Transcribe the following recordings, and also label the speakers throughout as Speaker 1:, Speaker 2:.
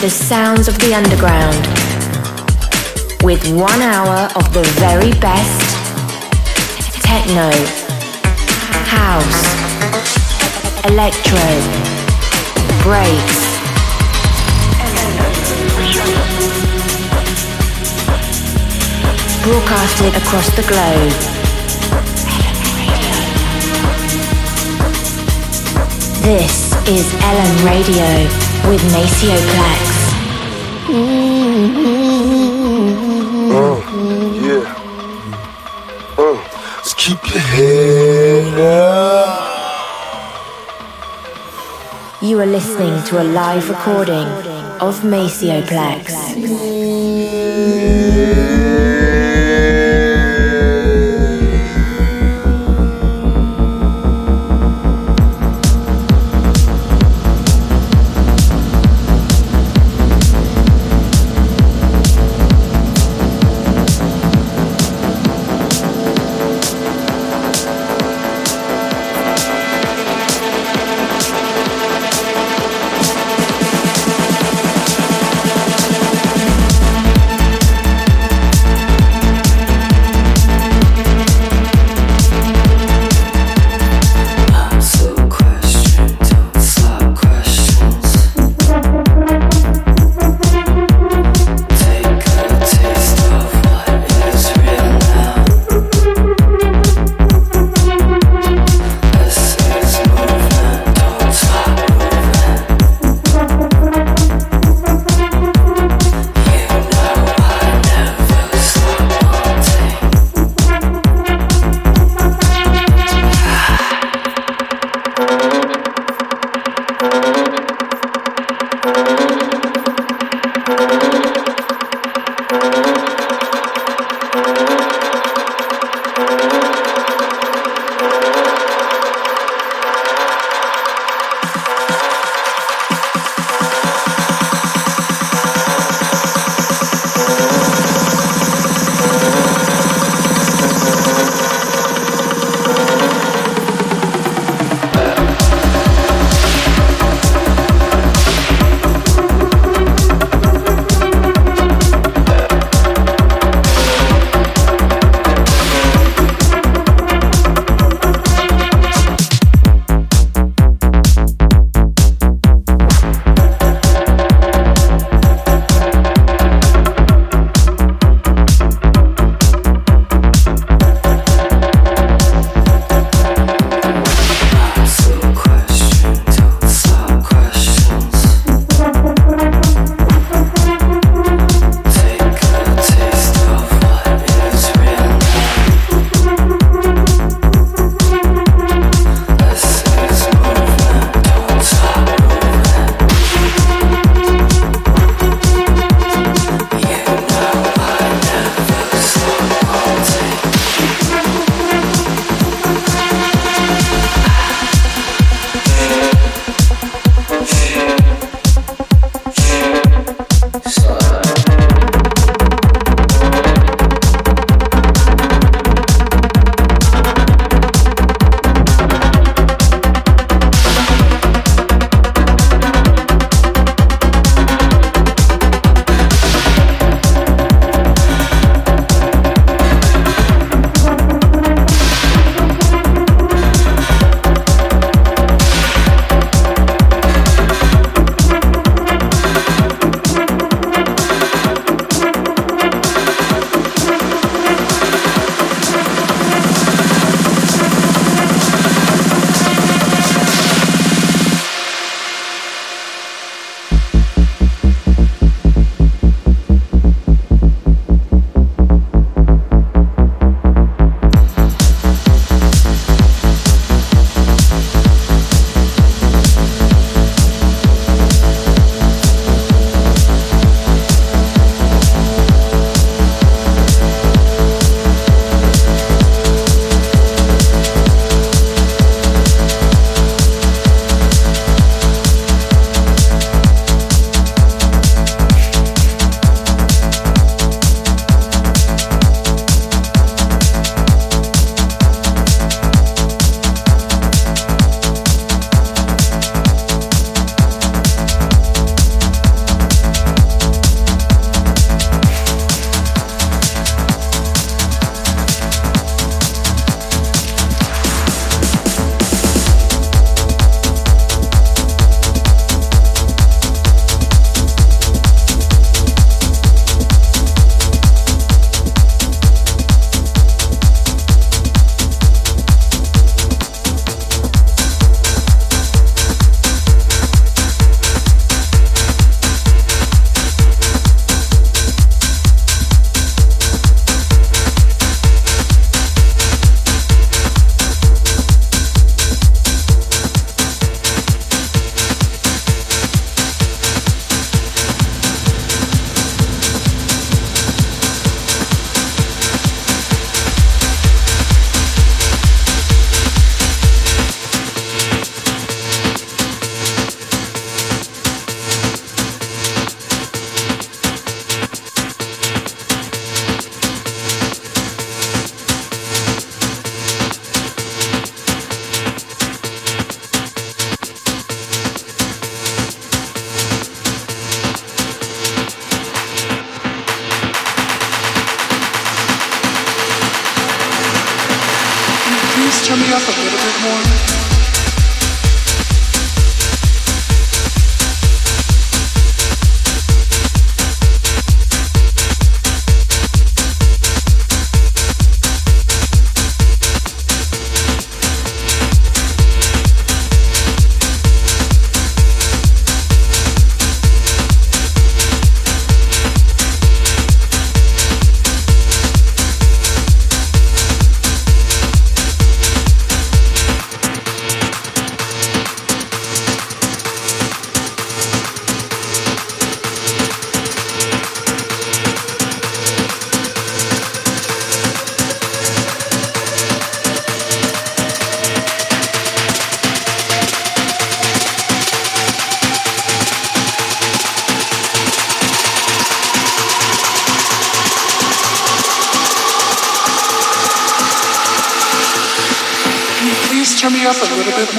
Speaker 1: The sounds of the underground with one hour of the very best techno, house, electro, breaks. Broadcasted across the globe. This is Ellum Radio with Maceo
Speaker 2: Mm, mm, Head up.
Speaker 1: You are listening to a live recording of Maceo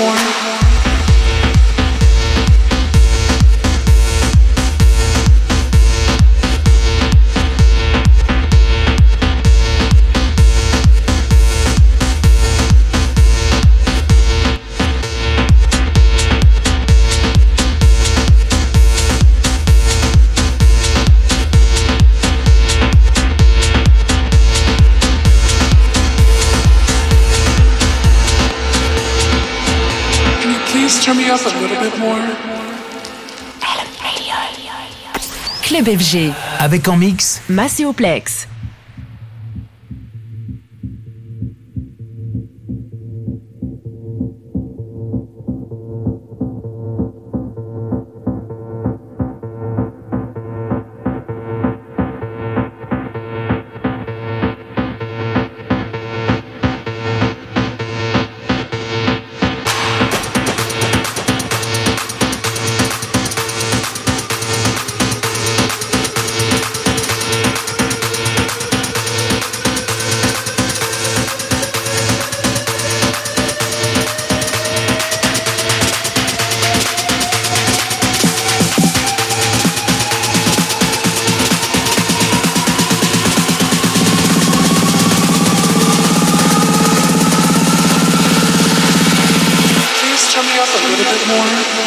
Speaker 1: Plex.
Speaker 3: FG.
Speaker 4: Avec en mix
Speaker 3: Masséoplex.
Speaker 5: morning.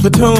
Speaker 5: platoon.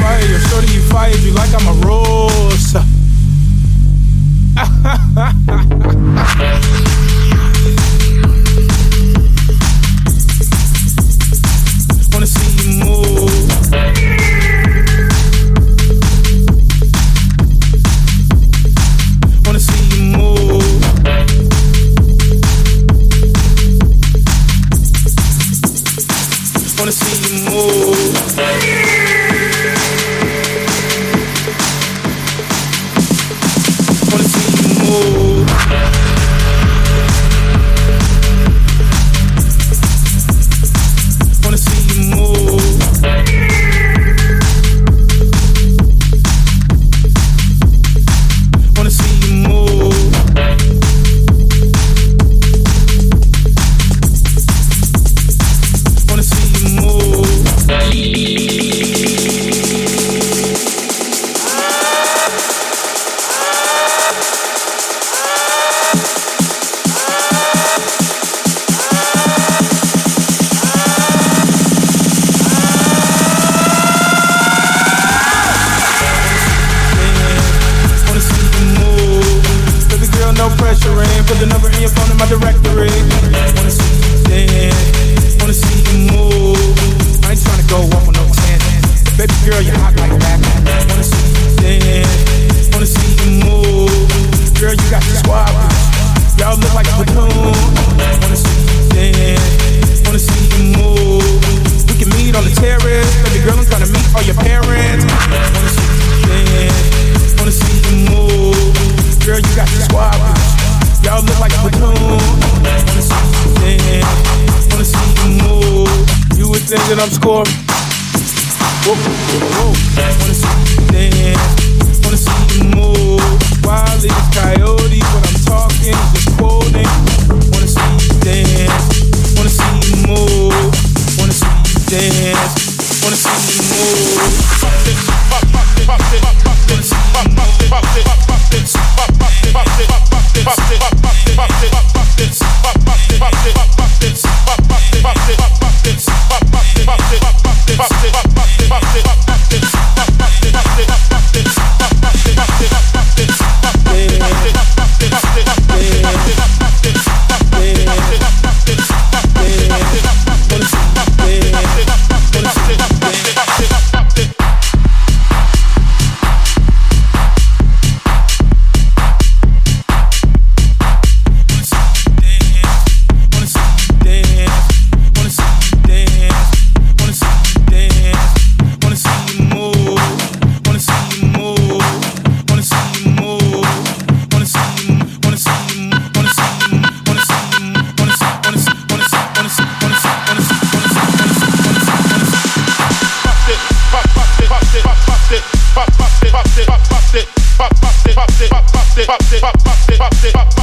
Speaker 5: fire, yo, shorty, you fired, you like I'm a rose. and I'm scoring. Whoa, whoa, whoa. Wanna see you dance, wanna see you move. Wild as coyotes, what I'm talking just quoting. Wanna see you dance, wanna see you move. Wanna see you dance, wanna see you move. Pop it, pop, pop, pop, pop, pop, pop, pop, pop, pop, pop, pop, pop, pop, pop, Club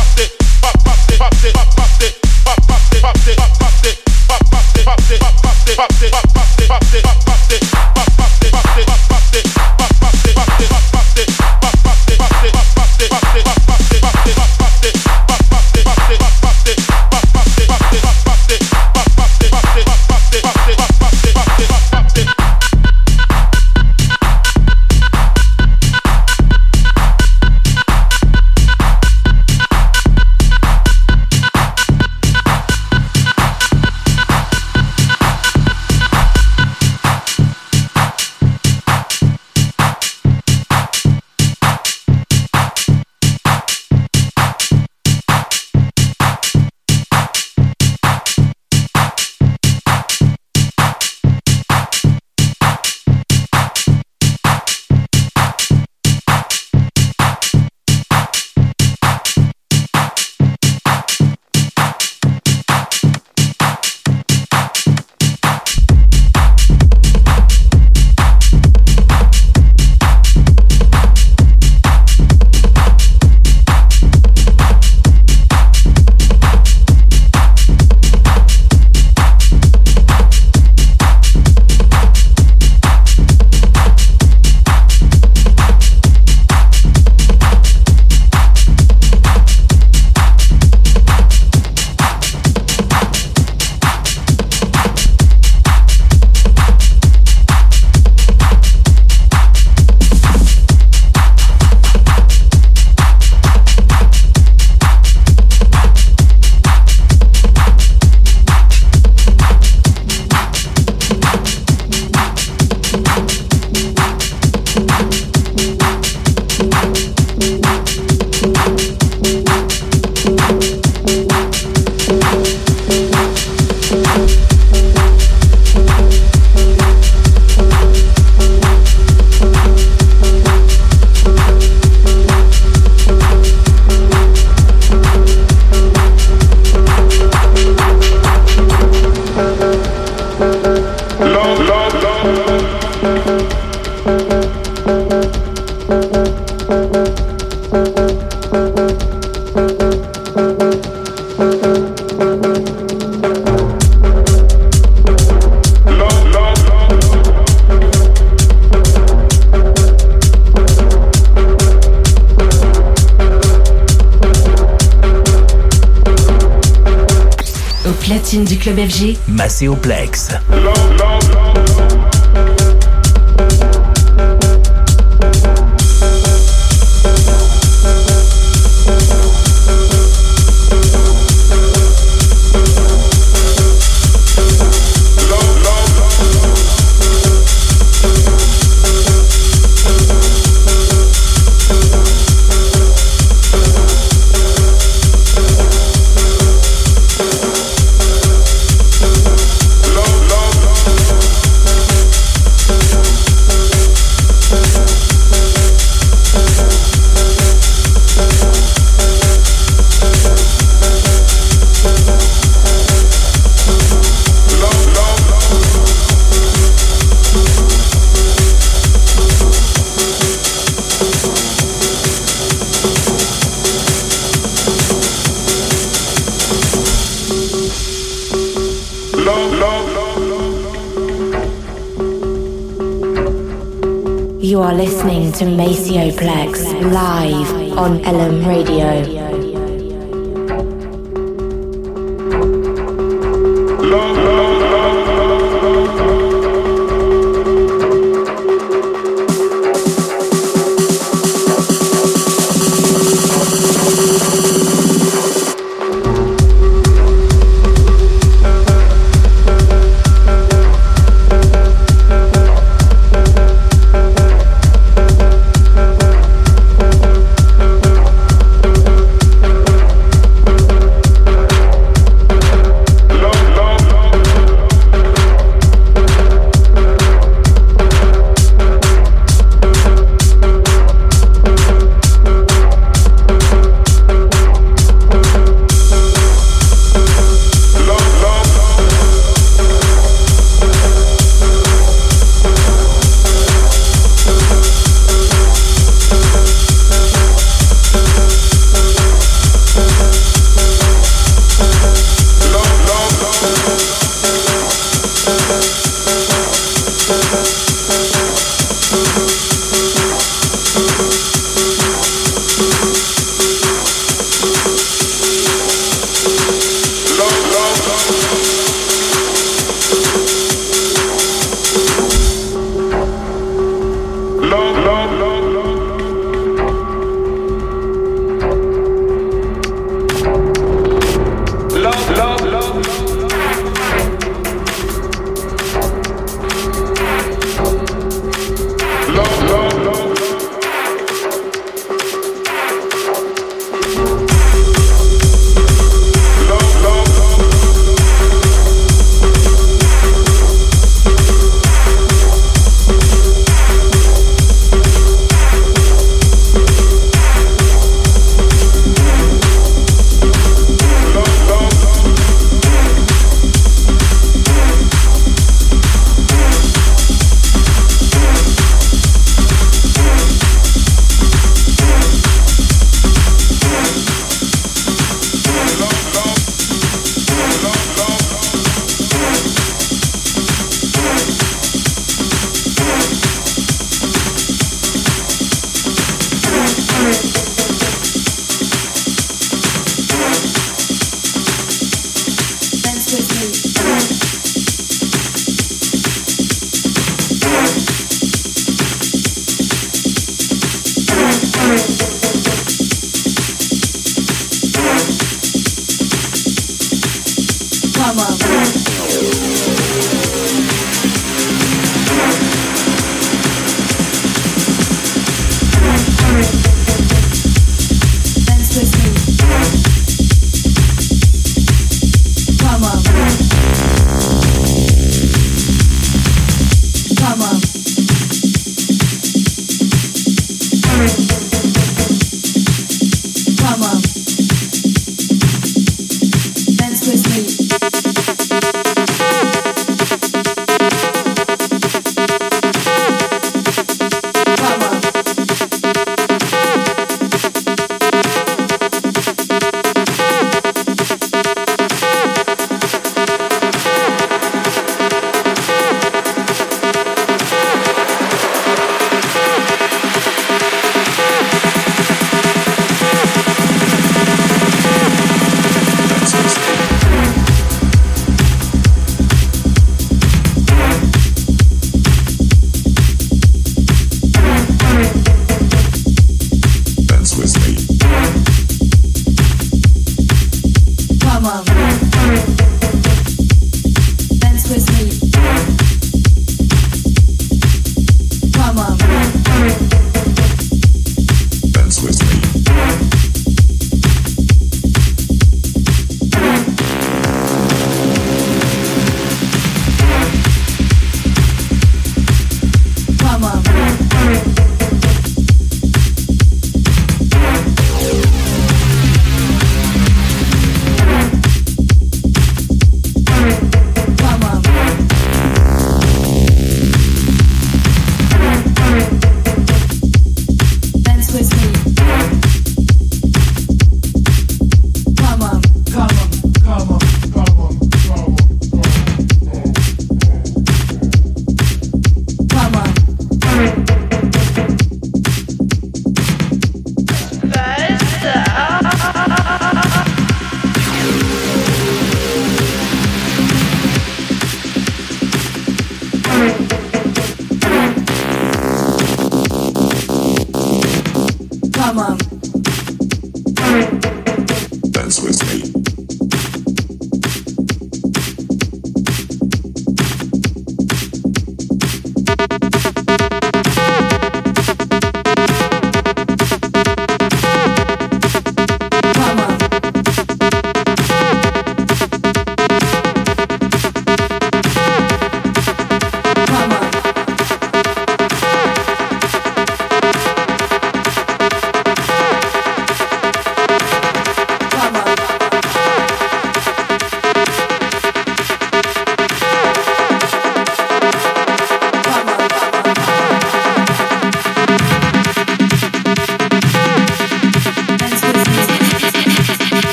Speaker 4: Masséoplex.
Speaker 1: plex. Maceo Plex live on Ellum Radio.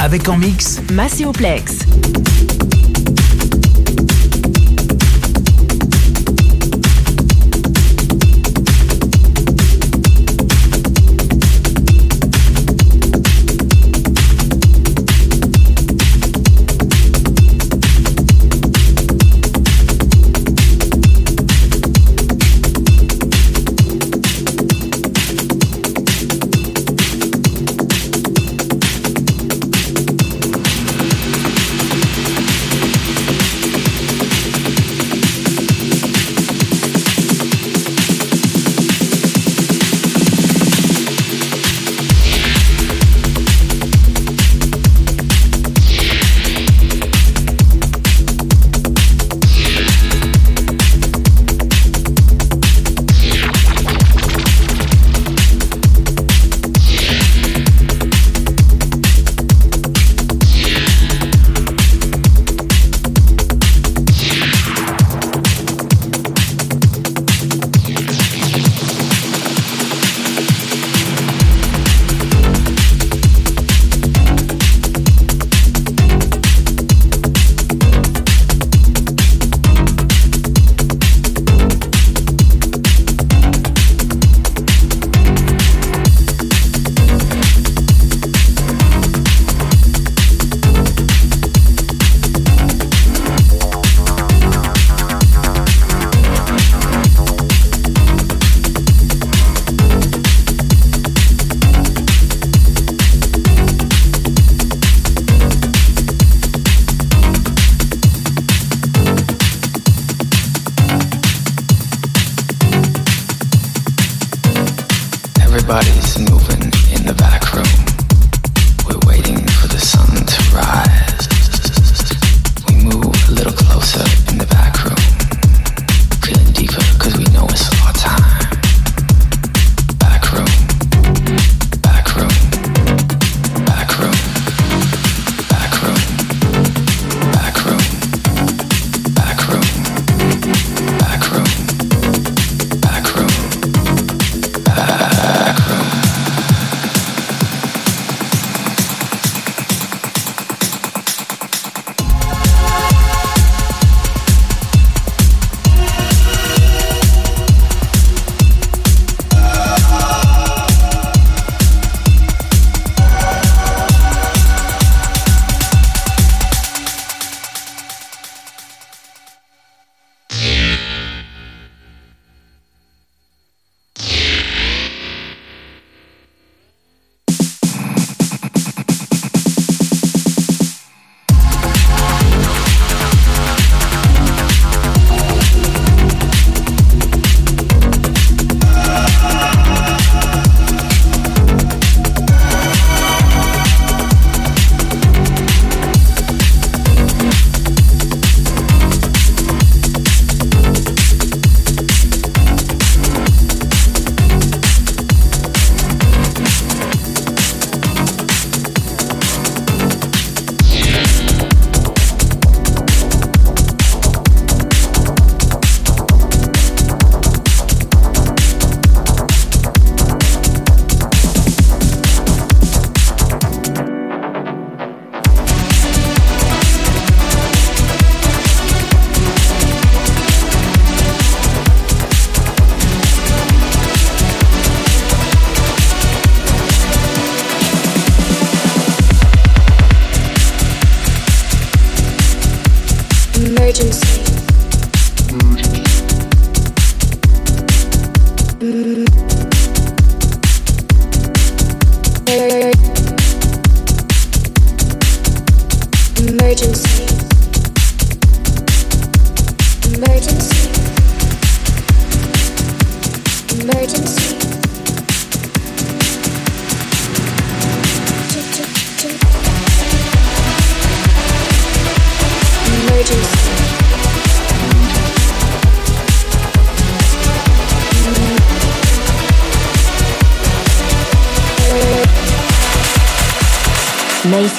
Speaker 6: Avec en mix
Speaker 7: Masséoplex.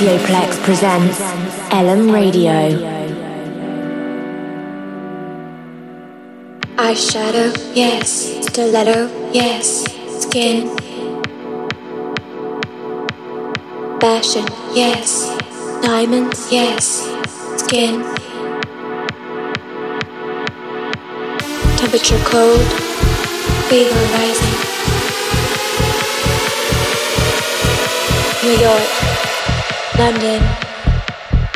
Speaker 1: Plex presents Ellum Radio.
Speaker 8: Eyeshadow, yes. Stiletto, yes. Skin. Fashion, yes. Diamonds, yes. Skin. Temperature cold. Fever rising. New York. London,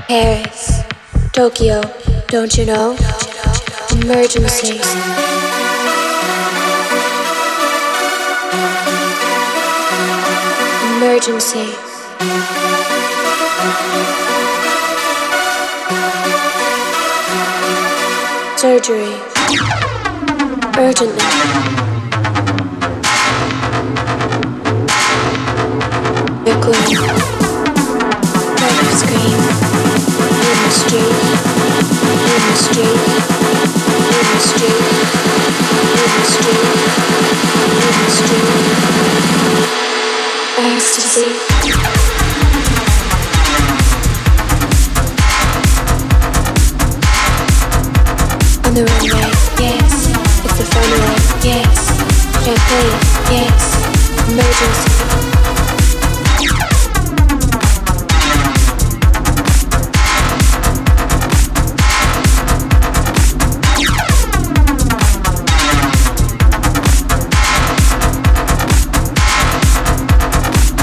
Speaker 8: Paris, Tokyo, don't you know? Emergency. Emergency. Surgery. Urgently. You're yes. It's the funway, yes. Champagne, yes. Emergency.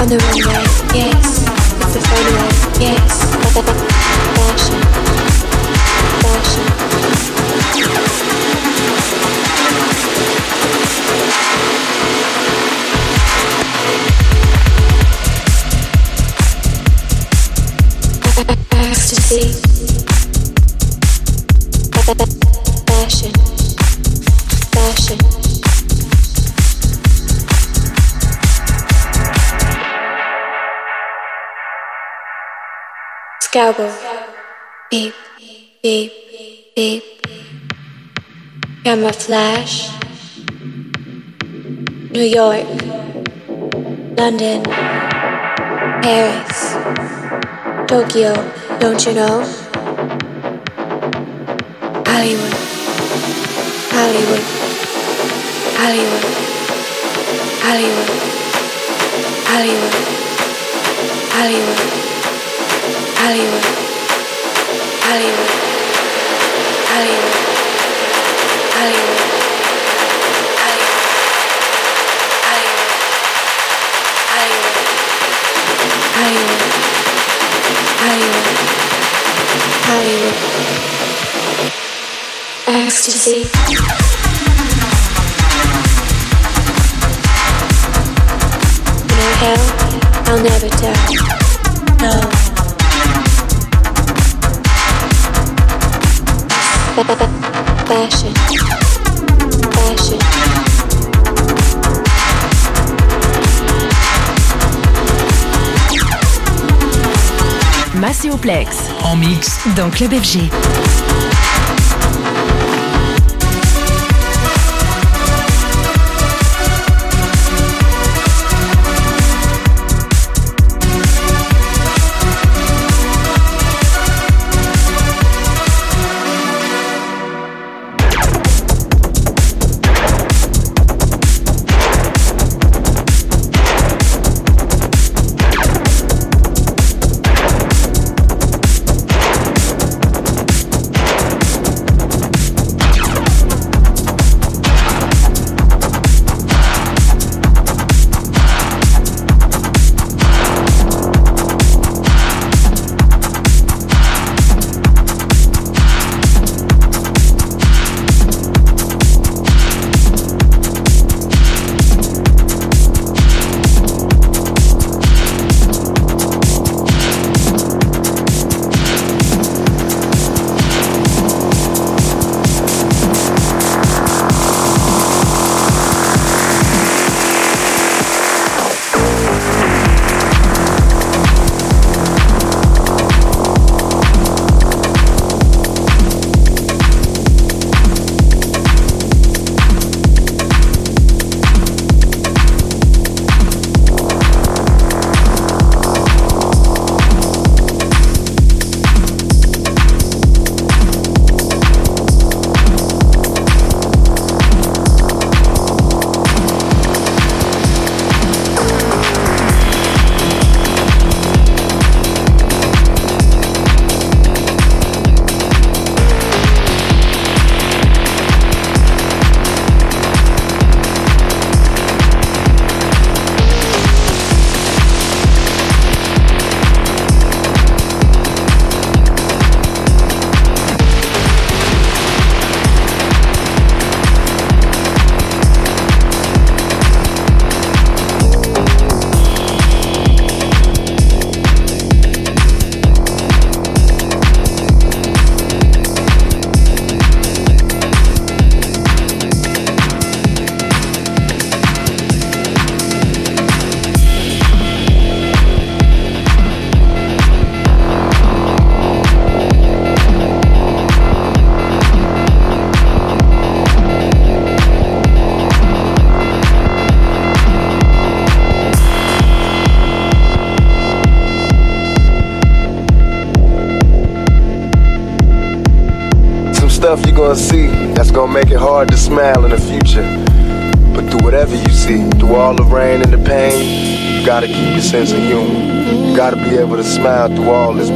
Speaker 8: The runway, yes. It's the runway, yes. Fashion, fashion. Ecstasy. Scalpel. Beep, beep, beep. Camera flash. New York. London. Paris. Tokyo, don't you know? Hollywood. Hollywood. Hollywood. Hollywood. Hollywood. Hollywood. Hollywood, Hollywood, Hollywood, Hollywood. Hollywood, Hollywood, Hollywood, Hollywood, ecstasy. I'll never die. No.
Speaker 7: Macéoplex. En mix. Dans Club FG.
Speaker 2: Make it hard to smile in the future. But through whatever you see, through all the rain and the pain, you gotta keep your sense of humor. You gotta be able to smile through all this.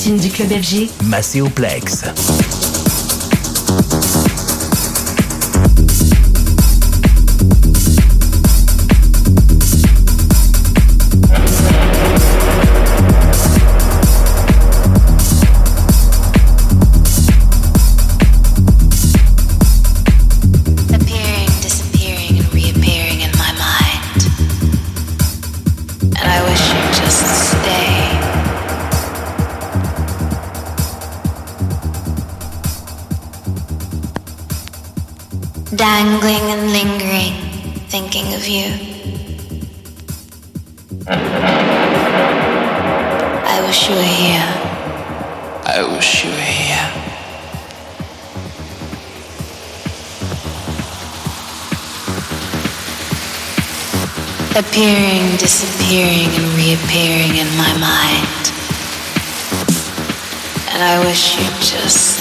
Speaker 1: Platine du club FG.
Speaker 9: Macéoplex.
Speaker 2: I wish you were here. Appearing, disappearing, and reappearing in my mind. And I wish you just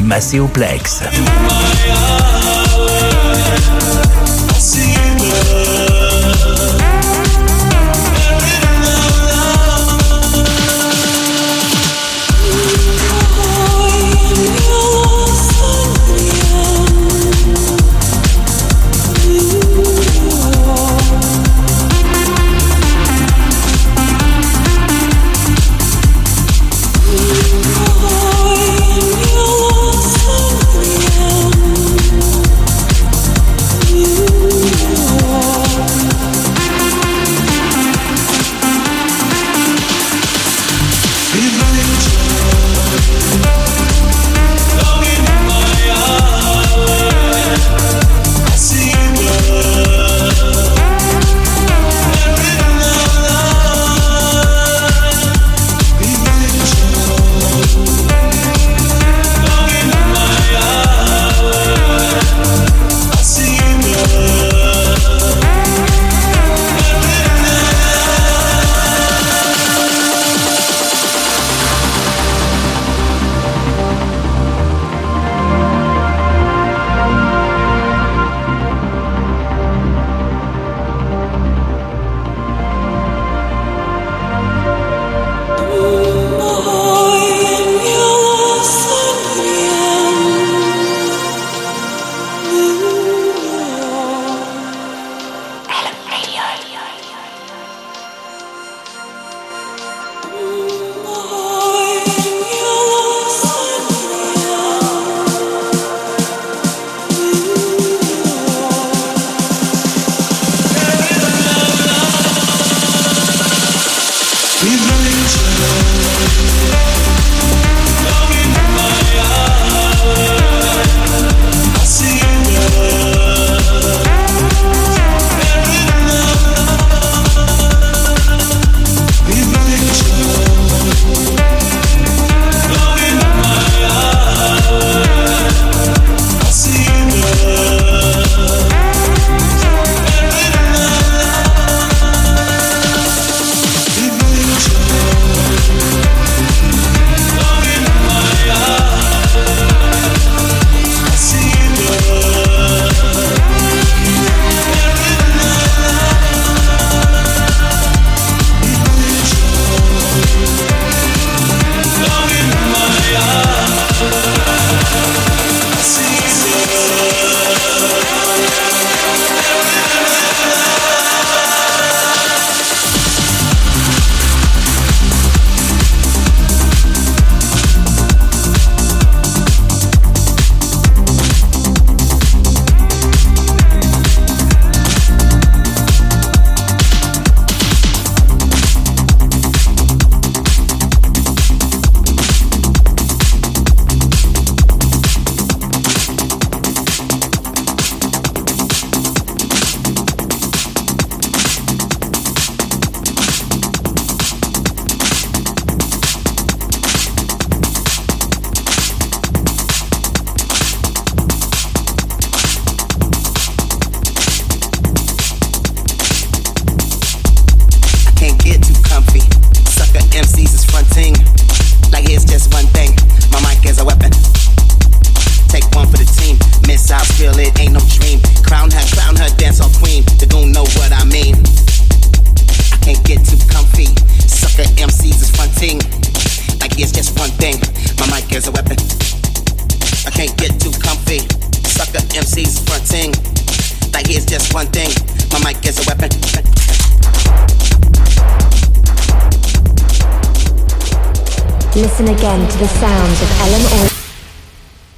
Speaker 6: Masséoplex.